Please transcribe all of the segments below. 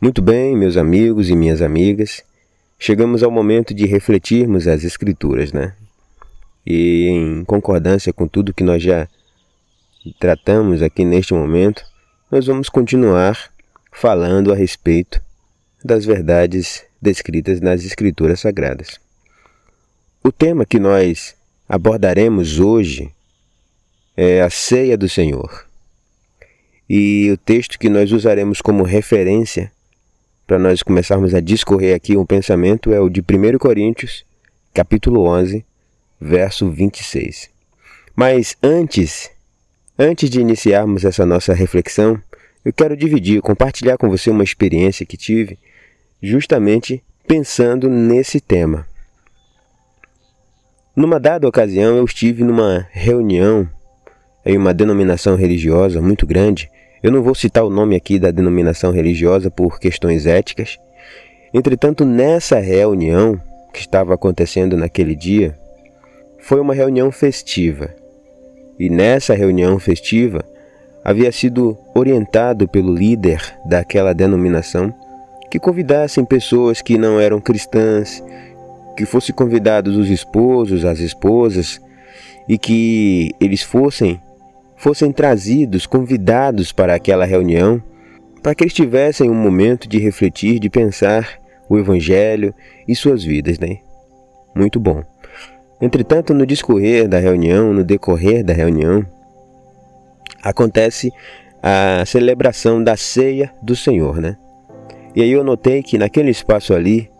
Muito bem, meus amigos e minhas amigas, chegamos ao momento de refletirmos as Escrituras, né? E em concordância com tudo que nós já tratamos aqui neste momento, nós vamos continuar falando a respeito das verdades descritas nas Escrituras Sagradas. O tema que nós abordaremos hoje é a ceia do Senhor. E o texto que nós usaremos como referência para nós começarmos a discorrer aqui um pensamento é o de 1 Coríntios, capítulo 11, verso 26. Mas antes, antes de iniciarmos essa nossa reflexão, eu quero dividir, compartilhar com você uma experiência que tive justamente pensando nesse tema. Numa dada ocasião, eu estive numa reunião em uma denominação religiosa muito grande eu não vou citar o nome aqui da denominação religiosa por questões éticas. Entretanto, nessa reunião que estava acontecendo naquele dia, foi uma reunião festiva. E nessa reunião festiva, havia sido orientado pelo líder daquela denominação que convidassem pessoas que não eram cristãs, que fossem convidados os esposos, as esposas, e que eles fossem fossem trazidos, convidados para aquela reunião, para que eles tivessem um momento de refletir, de pensar o Evangelho e suas vidas, né? Muito bom. Entretanto, no discorrer da reunião, no decorrer da reunião, acontece a celebração da ceia do Senhor, né? E aí eu notei que naquele espaço ali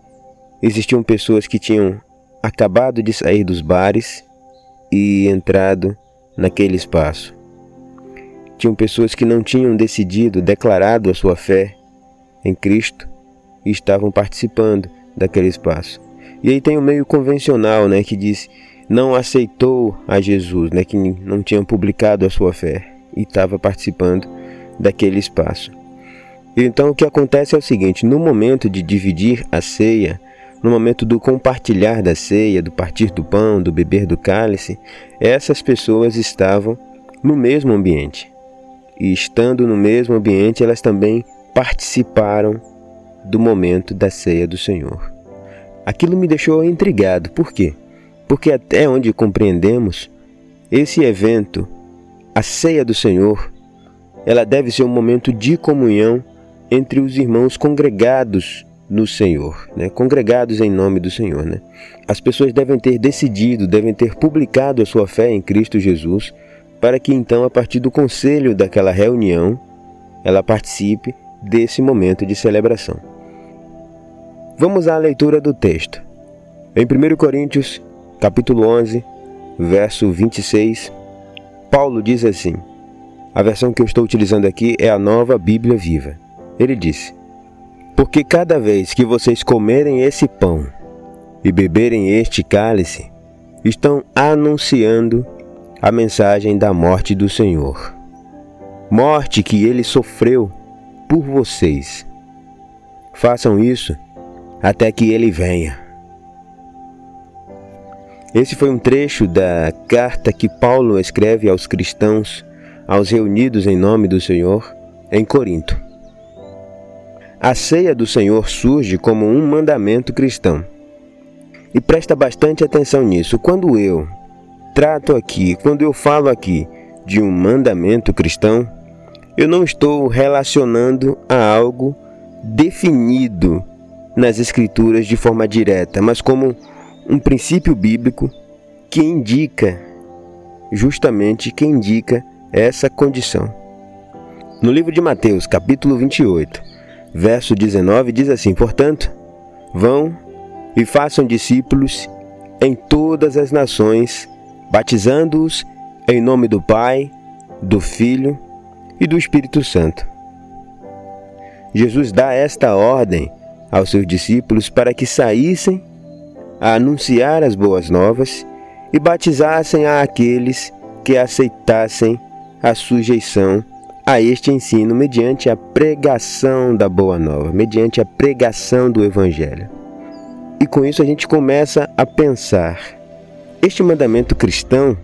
existiam pessoas que tinham acabado de sair dos bares e entrado naquele espaço. Tinham pessoas que não tinham decidido, declarado a sua fé em Cristo e estavam participando daquele espaço. E aí tem o meio convencional, né, que diz não aceitou a Jesus, né, que não tinha publicado a sua fé e estava participando daquele espaço. Então o que acontece é o seguinte: no momento de dividir a ceia, no momento do compartilhar da ceia, do partir do pão, do beber do cálice, essas pessoas estavam no mesmo ambiente e estando no mesmo ambiente, elas também participaram do momento da ceia do Senhor. Aquilo me deixou intrigado. Por quê? Porque até onde compreendemos, esse evento, a ceia do Senhor, ela deve ser um momento de comunhão entre os irmãos congregados no Senhor, né? congregados em nome do Senhor. Né? As pessoas devem ter decidido, devem ter publicado a sua fé em Cristo Jesus para que então, a partir do conselho daquela reunião, ela participe desse momento de celebração. Vamos à leitura do texto. Em 1 Coríntios, capítulo 11, verso 26, Paulo diz assim: A versão que eu estou utilizando aqui é a Nova Bíblia Viva. Ele disse: Porque cada vez que vocês comerem esse pão e beberem este cálice, estão anunciando a mensagem da morte do Senhor. Morte que ele sofreu por vocês. Façam isso até que ele venha. Esse foi um trecho da carta que Paulo escreve aos cristãos, aos reunidos em nome do Senhor, em Corinto. A ceia do Senhor surge como um mandamento cristão. E presta bastante atenção nisso. Quando eu, trato aqui, quando eu falo aqui de um mandamento cristão, eu não estou relacionando a algo definido nas Escrituras de forma direta, mas como um princípio bíblico que indica, justamente que indica essa condição. No livro de Mateus, capítulo 28, verso 19, diz assim: Portanto, vão e façam discípulos em todas as nações, batizando-os em nome do Pai, do Filho e do Espírito Santo. Jesus dá esta ordem aos seus discípulos para que saíssem a anunciar as boas novas e batizassem a aqueles que aceitassem a sujeição a este ensino mediante a pregação da boa nova, mediante a pregação do evangelho. E com isso a gente começa a pensar este mandamento cristão,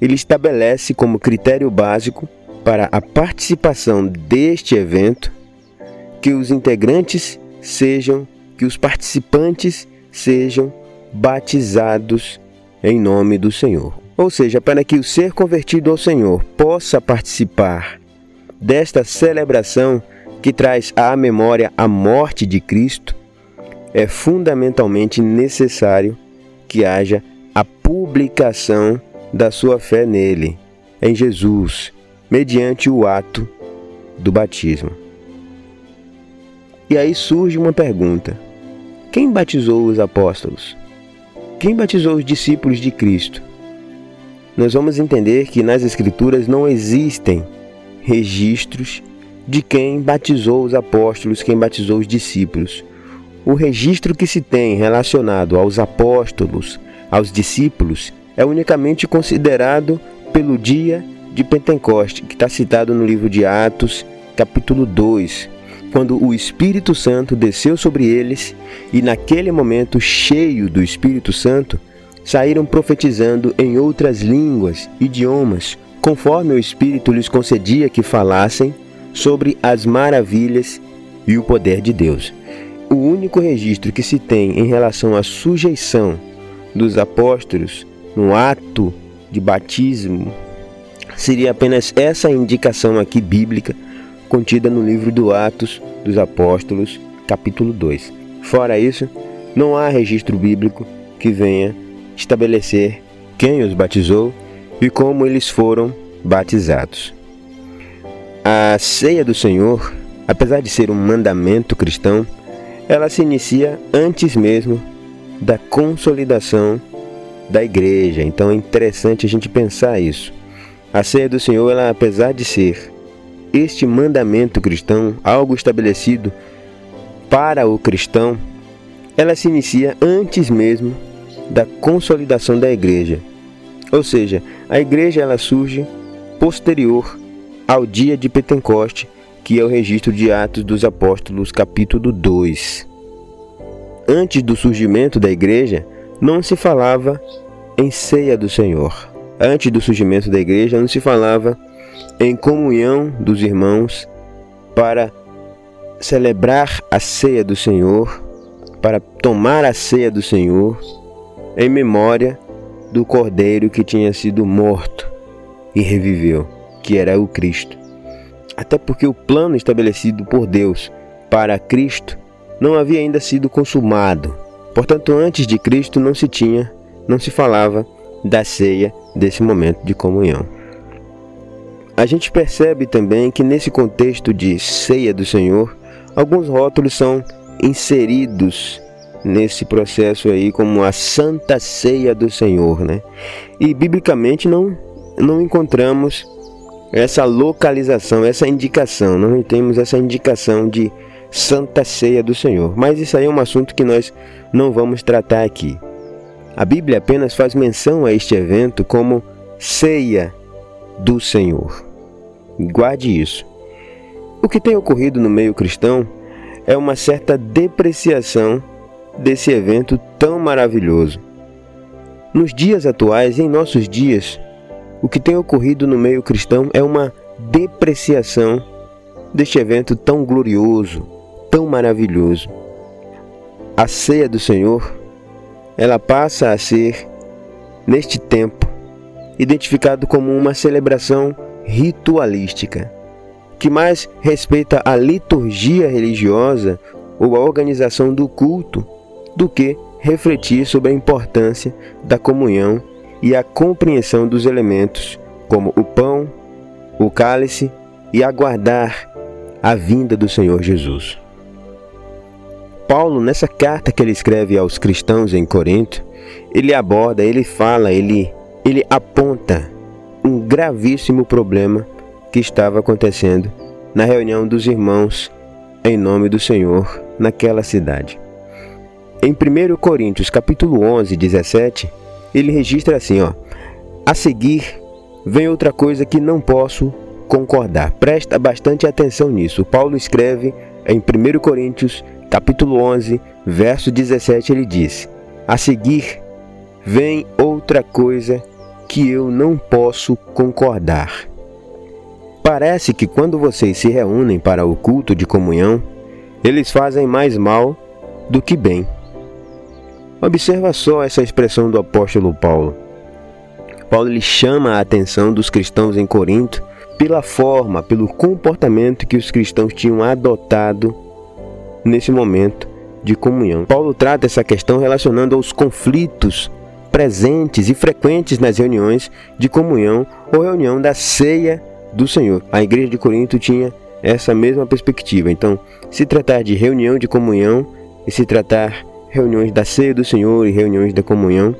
ele estabelece como critério básico para a participação deste evento que os integrantes sejam, que os participantes sejam batizados em nome do Senhor. Ou seja, para que o ser convertido ao Senhor possa participar desta celebração que traz à memória a morte de Cristo, é fundamentalmente necessário que haja a publicação da sua fé nele, em Jesus, mediante o ato do batismo. E aí surge uma pergunta: quem batizou os apóstolos? Quem batizou os discípulos de Cristo? Nós vamos entender que nas Escrituras não existem registros de quem batizou os apóstolos, quem batizou os discípulos. O registro que se tem relacionado aos apóstolos, aos discípulos, é unicamente considerado pelo dia de Pentecoste, que está citado no livro de Atos, capítulo 2, quando o Espírito Santo desceu sobre eles e, naquele momento cheio do Espírito Santo, saíram profetizando em outras línguas, idiomas, conforme o Espírito lhes concedia que falassem sobre as maravilhas e o poder de Deus. O único registro que se tem em relação à sujeição dos apóstolos no ato de batismo seria apenas essa indicação aqui bíblica contida no livro do Atos dos Apóstolos, capítulo 2. Fora isso, não há registro bíblico que venha estabelecer quem os batizou e como eles foram batizados. A ceia do Senhor, apesar de ser um mandamento cristão, ela se inicia antes mesmo da consolidação da igreja. Então é interessante a gente pensar isso. A ceia do Senhor, ela, apesar de ser este mandamento cristão, algo estabelecido para o cristão, ela se inicia antes mesmo da consolidação da igreja. Ou seja, a igreja ela surge posterior ao dia de Pentecoste, que é o registro de Atos dos Apóstolos, capítulo 2. Antes do surgimento da igreja, não se falava em ceia do Senhor. Antes do surgimento da igreja, não se falava em comunhão dos irmãos para celebrar a ceia do Senhor, para tomar a ceia do Senhor em memória do cordeiro que tinha sido morto e reviveu, que era o Cristo. Até porque o plano estabelecido por Deus para Cristo não havia ainda sido consumado. Portanto, antes de Cristo não se tinha, não se falava da ceia desse momento de comunhão. A gente percebe também que nesse contexto de ceia do Senhor, alguns rótulos são inseridos nesse processo aí como a Santa Ceia do Senhor, né? E biblicamente não não encontramos essa localização, essa indicação, não temos essa indicação de Santa Ceia do Senhor. Mas isso aí é um assunto que nós não vamos tratar aqui. A Bíblia apenas faz menção a este evento como ceia do Senhor. Guarde isso. O que tem ocorrido no meio cristão é uma certa depreciação desse evento tão maravilhoso. Nos dias atuais, em nossos dias, o que tem ocorrido no meio cristão é uma depreciação deste evento tão glorioso, tão maravilhoso. A ceia do Senhor, ela passa a ser, neste tempo, identificado como uma celebração ritualística, que mais respeita a liturgia religiosa ou a organização do culto do que refletir sobre a importância da comunhão e a compreensão dos elementos, como o pão, o cálice e aguardar a vinda do Senhor Jesus. Paulo, nessa carta que ele escreve aos cristãos em Corinto, ele aborda, ele fala, ele, ele aponta um gravíssimo problema que estava acontecendo na reunião dos irmãos em nome do Senhor naquela cidade. Em 1 Coríntios capítulo 11, 17, ele registra assim, ó: A seguir vem outra coisa que não posso concordar. Presta bastante atenção nisso. Paulo escreve em 1 Coríntios capítulo 11, verso 17, ele diz: A seguir vem outra coisa que eu não posso concordar. Parece que quando vocês se reúnem para o culto de comunhão, eles fazem mais mal do que bem. Observa só essa expressão do apóstolo Paulo. Paulo lhe chama a atenção dos cristãos em Corinto pela forma, pelo comportamento que os cristãos tinham adotado nesse momento de comunhão. Paulo trata essa questão relacionando aos conflitos presentes e frequentes nas reuniões de comunhão ou reunião da ceia do Senhor. A igreja de Corinto tinha essa mesma perspectiva. Então, se tratar de reunião de comunhão e se tratar reuniões da ceia do Senhor e reuniões da comunhão,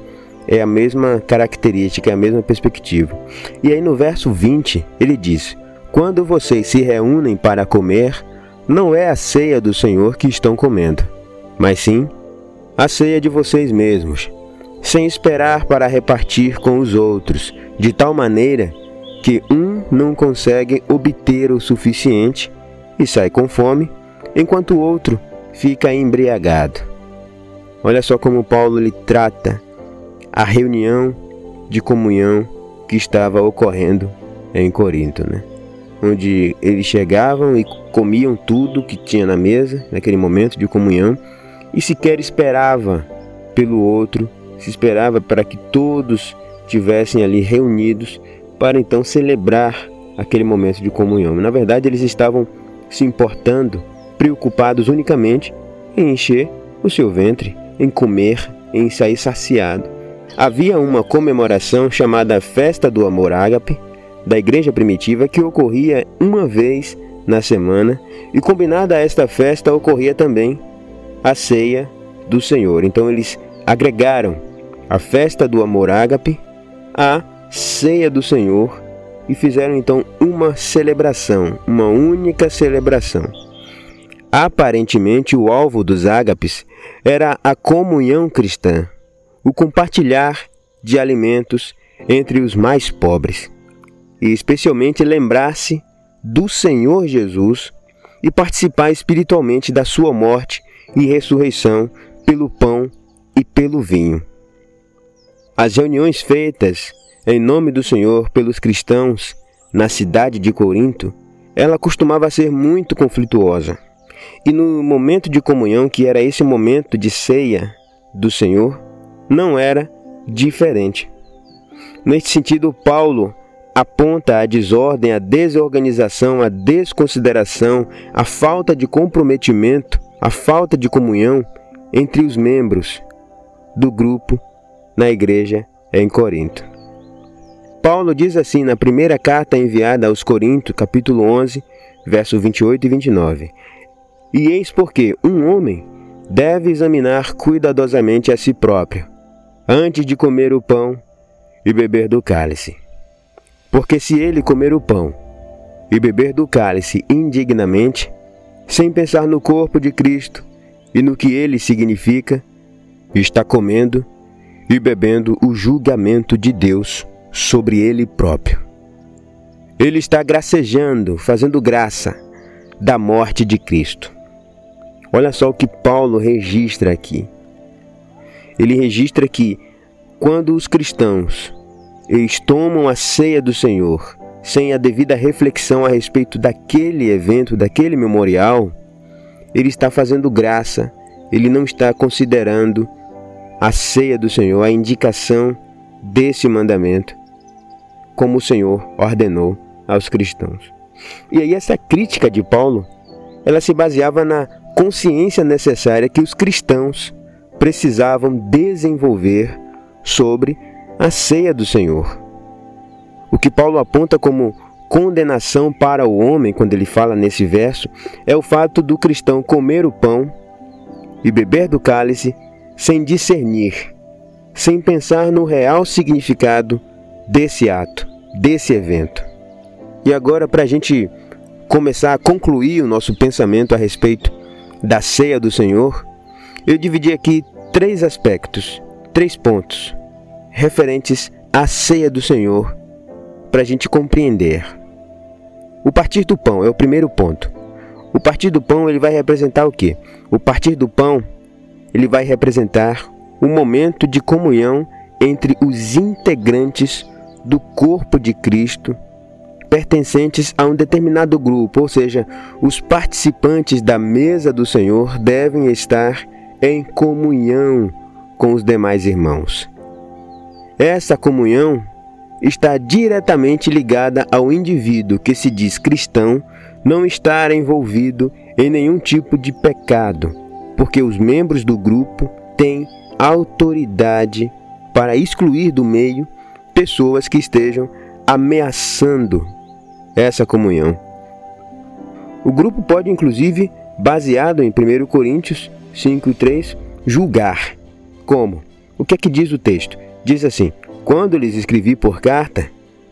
é a mesma característica, é a mesma perspectiva. E aí no verso 20, ele diz: Quando vocês se reúnem para comer, não é a ceia do Senhor que estão comendo, mas sim a ceia de vocês mesmos, sem esperar para repartir com os outros, de tal maneira que um não consegue obter o suficiente e sai com fome, enquanto o outro fica embriagado. Olha só como Paulo lhe trata a reunião de comunhão que estava ocorrendo em Corinto, né? Onde eles chegavam e comiam tudo que tinha na mesa, naquele momento de comunhão, e sequer esperava pelo outro, se esperava para que todos tivessem ali reunidos para então celebrar aquele momento de comunhão. Na verdade, eles estavam se importando, preocupados unicamente em encher o seu ventre, em comer, em sair saciado. Havia uma comemoração chamada Festa do Amor Ágape, da igreja primitiva, que ocorria uma vez na semana, e combinada a esta festa ocorria também a ceia do Senhor. Então eles agregaram a festa do amor ágape à ceia do Senhor e fizeram então uma celebração, uma única celebração. Aparentemente, o alvo dos ágapes era a comunhão cristã, o compartilhar de alimentos entre os mais pobres, e especialmente lembrar-se do Senhor Jesus e participar espiritualmente da sua morte e ressurreição pelo pão e pelo vinho. As reuniões feitas em nome do Senhor pelos cristãos na cidade de Corinto, ela costumava ser muito conflituosa. E no momento de comunhão, que era esse momento de ceia do Senhor, não era diferente. Neste sentido, Paulo aponta a desordem, a desorganização, a desconsideração, a falta de comprometimento, a falta de comunhão entre os membros do grupo na igreja em Corinto. Paulo diz assim na primeira carta enviada aos Coríntios, capítulo 11, versos 28 e 29. E eis porque um homem deve examinar cuidadosamente a si próprio, antes de comer o pão e beber do cálice. Porque se ele comer o pão e beber do cálice indignamente, sem pensar no corpo de Cristo e no que ele significa, está comendo e bebendo o julgamento de Deus sobre ele próprio. Ele está gracejando, fazendo graça da morte de Cristo. Olha só o que Paulo registra aqui ele registra que quando os cristãos eles tomam a ceia do Senhor sem a devida reflexão a respeito daquele evento, daquele memorial, ele está fazendo graça, ele não está considerando a ceia do Senhor, a indicação desse mandamento, como o Senhor ordenou aos cristãos. E aí essa crítica de Paulo, ela se baseava na consciência necessária que os cristãos precisavam desenvolver sobre a ceia do Senhor. O que Paulo aponta como condenação para o homem, quando ele fala nesse verso, é o fato do cristão comer o pão e beber do cálice sem discernir, sem pensar no real significado desse ato, desse evento. E agora, para a gente começar a concluir o nosso pensamento a respeito da ceia do Senhor, eu dividi aqui três aspectos, três pontos referentes à ceia do Senhor para a gente compreender. O partir do pão é o primeiro ponto. O partir do pão ele vai representar o quê? O partir do pão ele vai representar um momento de comunhão entre os integrantes do corpo de Cristo pertencentes a um determinado grupo, ou seja, os participantes da mesa do Senhor devem estar em comunhão com os demais irmãos. Essa comunhão está diretamente ligada ao indivíduo que se diz cristão não estar envolvido em nenhum tipo de pecado, porque os membros do grupo têm autoridade para excluir do meio pessoas que estejam ameaçando essa comunhão. O grupo pode, inclusive, baseado em 1 Coríntios 5 e 3, julgar. Como? O que é que diz o texto? Diz assim: Quando lhes escrevi por carta,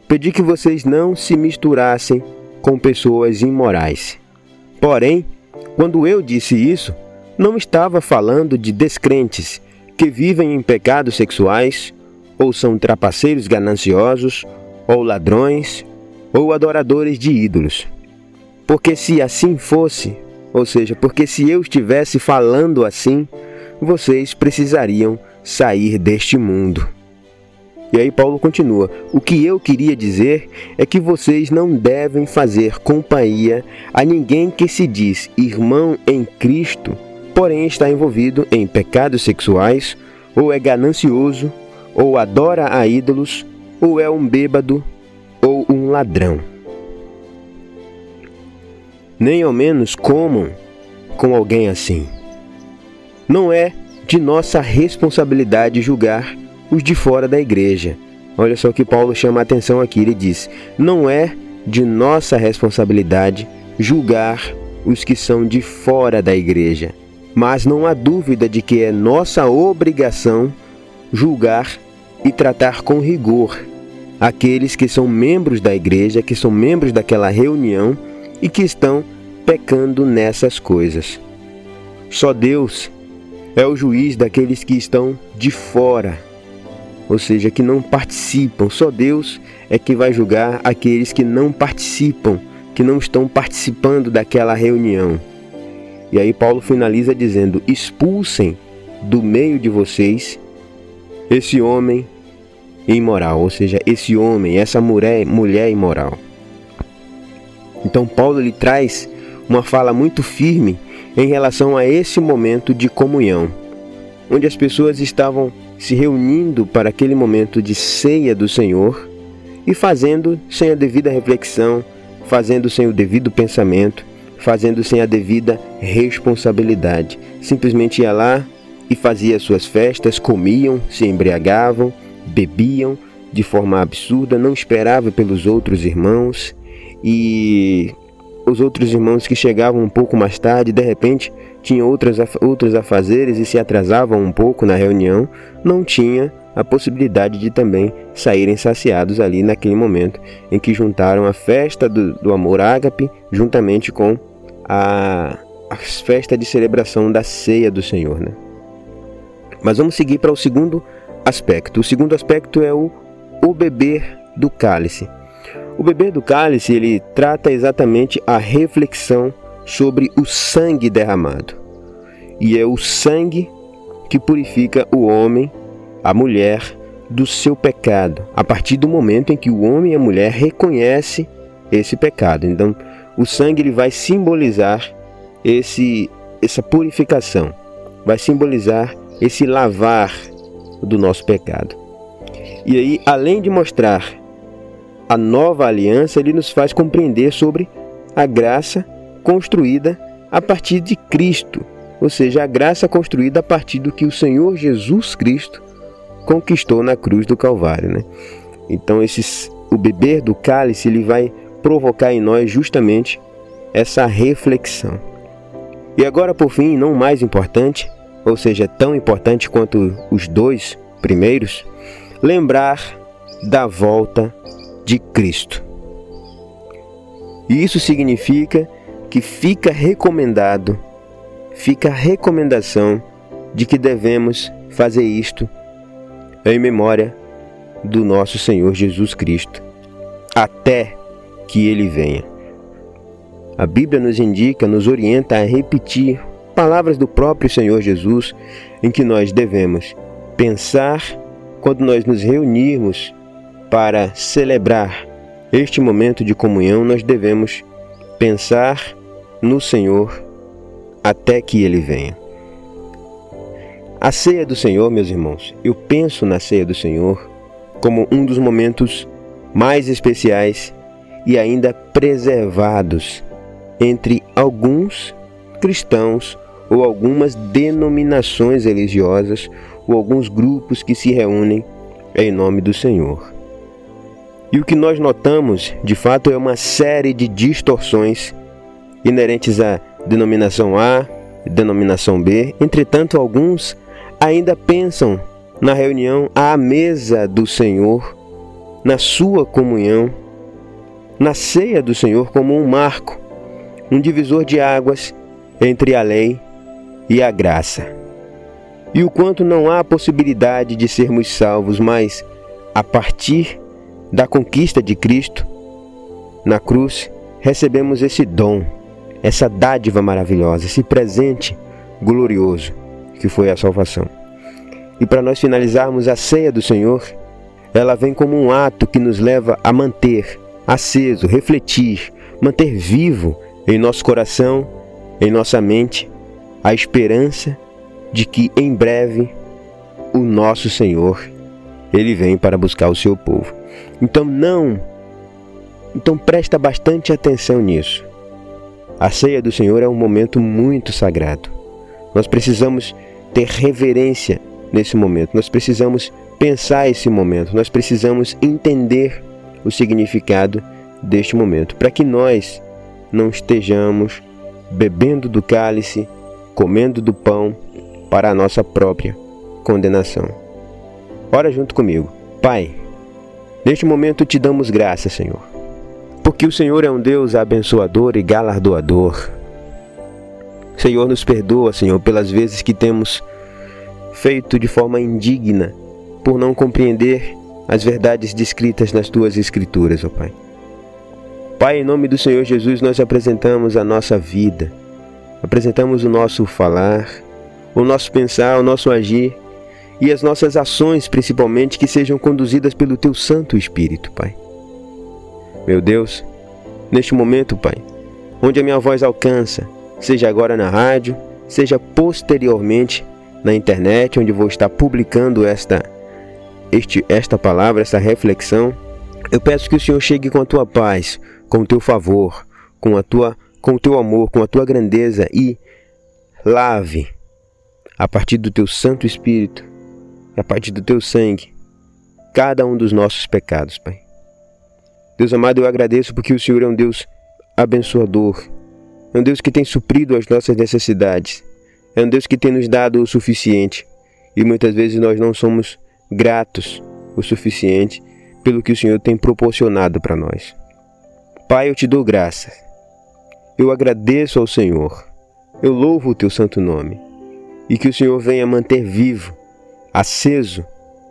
pedi que vocês não se misturassem com pessoas imorais. Porém, quando eu disse isso, não estava falando de descrentes que vivem em pecados sexuais, ou são trapaceiros gananciosos, ou ladrões, ou adoradores de ídolos. Porque se assim fosse, ou seja, porque se eu estivesse falando assim, vocês precisariam sair deste mundo. E aí Paulo continua: O que eu queria dizer é que vocês não devem fazer companhia a ninguém que se diz irmão em Cristo, porém está envolvido em pecados sexuais, ou é ganancioso, ou adora a ídolos, ou é um bêbado, ou um ladrão. Nem ao menos comam com alguém assim. Não é de nossa responsabilidade julgar os de fora da igreja. Olha só que Paulo chama a atenção aqui, ele diz: não é de nossa responsabilidade julgar os que são de fora da igreja, mas não há dúvida de que é nossa obrigação julgar e tratar com rigor aqueles que são membros da igreja, que são membros daquela reunião e que estão pecando nessas coisas. Só Deus é o juiz daqueles que estão de fora, ou seja, que não participam. Só Deus é que vai julgar aqueles que não participam, que não estão participando daquela reunião. E aí Paulo finaliza dizendo: expulsem do meio de vocês esse homem imoral, ou seja, esse homem, essa mulher, mulher imoral. Então Paulo lhe traz uma fala muito firme em relação a esse momento de comunhão, onde as pessoas estavam se reunindo para aquele momento de ceia do Senhor e fazendo sem a devida reflexão, fazendo sem o devido pensamento, fazendo sem a devida responsabilidade. Simplesmente ia lá e fazia suas festas, comiam, se embriagavam, bebiam de forma absurda, não esperava pelos outros irmãos e os outros irmãos que chegavam um pouco mais tarde, de repente, tinham outras, outros afazeres e se atrasavam um pouco na reunião, não tinha a possibilidade de também saírem saciados ali naquele momento em que juntaram a festa do, do amor ágape juntamente com a, a festa de celebração da ceia do Senhor. Né? Mas vamos seguir para o segundo aspecto. O segundo aspecto é o, o beber do cálice. O beber do cálice ele trata exatamente a reflexão sobre o sangue derramado. E é o sangue que purifica o homem, a mulher, do seu pecado, a partir do momento em que o homem e a mulher reconhecem esse pecado. Então, o sangue ele vai simbolizar esse essa purificação, vai simbolizar esse lavar do nosso pecado. E aí, além de mostrar a nova aliança, ele nos faz compreender sobre a graça construída a partir de Cristo, ou seja, a graça construída a partir do que o Senhor Jesus Cristo conquistou na cruz do Calvário, né? Então, esses, o beber do cálice ele vai provocar em nós justamente essa reflexão. E agora, por fim, não mais importante, ou seja, tão importante quanto os dois primeiros, lembrar da volta de Cristo. E isso significa que fica recomendado, fica a recomendação de que devemos fazer isto em memória do nosso Senhor Jesus Cristo, até que ele venha. A Bíblia nos indica, nos orienta a repetir palavras do próprio Senhor Jesus em que nós devemos pensar quando nós nos reunirmos para celebrar este momento de comunhão nós devemos pensar no Senhor até que ele venha. A ceia do Senhor, meus irmãos, eu penso na ceia do Senhor como um dos momentos mais especiais e ainda preservados entre alguns cristãos ou algumas denominações religiosas ou alguns grupos que se reúnem em nome do Senhor. E o que nós notamos, de fato, é uma série de distorções inerentes à denominação A, denominação B. Entretanto, alguns ainda pensam na reunião à mesa do Senhor, na sua comunhão, na ceia do Senhor como um marco, um divisor de águas entre a lei e a graça. E o quanto não há possibilidade de sermos salvos, mas a partir da conquista de Cristo na cruz, recebemos esse dom, essa dádiva maravilhosa, esse presente glorioso que foi a salvação. E para nós finalizarmos a ceia do Senhor, ela vem como um ato que nos leva a manter aceso, refletir, manter vivo em nosso coração, em nossa mente, a esperança de que em breve o nosso Senhor ele vem para buscar o seu povo. Então não então presta bastante atenção nisso. A ceia do Senhor é um momento muito sagrado. Nós precisamos ter reverência nesse momento. Nós precisamos pensar esse momento. Nós precisamos entender o significado deste momento, para que nós não estejamos bebendo do cálice, comendo do pão para a nossa própria condenação. Ora junto comigo. Pai, neste momento te damos graça, Senhor, porque o Senhor é um Deus abençoador e galardoador. Senhor, nos perdoa, Senhor, pelas vezes que temos feito de forma indigna por não compreender as verdades descritas nas tuas escrituras, ó Pai. Pai, em nome do Senhor Jesus, nós apresentamos a nossa vida, apresentamos o nosso falar, o nosso pensar, o nosso agir e as nossas ações, principalmente, que sejam conduzidas pelo Teu Santo Espírito, Pai. Meu Deus, neste momento, Pai, onde a minha voz alcança, seja agora na rádio, seja posteriormente na internet, onde vou estar publicando esta, este, esta palavra, esta reflexão, eu peço que o Senhor chegue com a tua paz, com o teu favor, com a tua com o teu amor, com a tua grandeza e lave a partir do teu Santo Espírito, a partir do teu sangue, cada um dos nossos pecados, Pai. Deus amado, eu agradeço porque o Senhor é um Deus abençoador, é um Deus que tem suprido as nossas necessidades, é um Deus que tem nos dado o suficiente e muitas vezes nós não somos gratos o suficiente pelo que o Senhor tem proporcionado para nós. Pai, eu te dou graças. Eu agradeço ao Senhor. Eu louvo o teu santo nome. E que o Senhor venha manter vivo, aceso,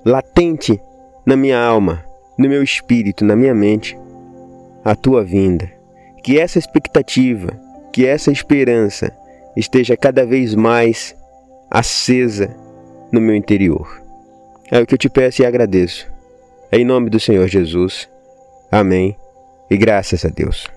latente na minha alma, no meu espírito, na minha mente, a tua vinda. Que essa expectativa, que essa esperança esteja cada vez mais acesa no meu interior. É o que eu te peço e agradeço. Em nome do Senhor Jesus. Amém e graças a Deus.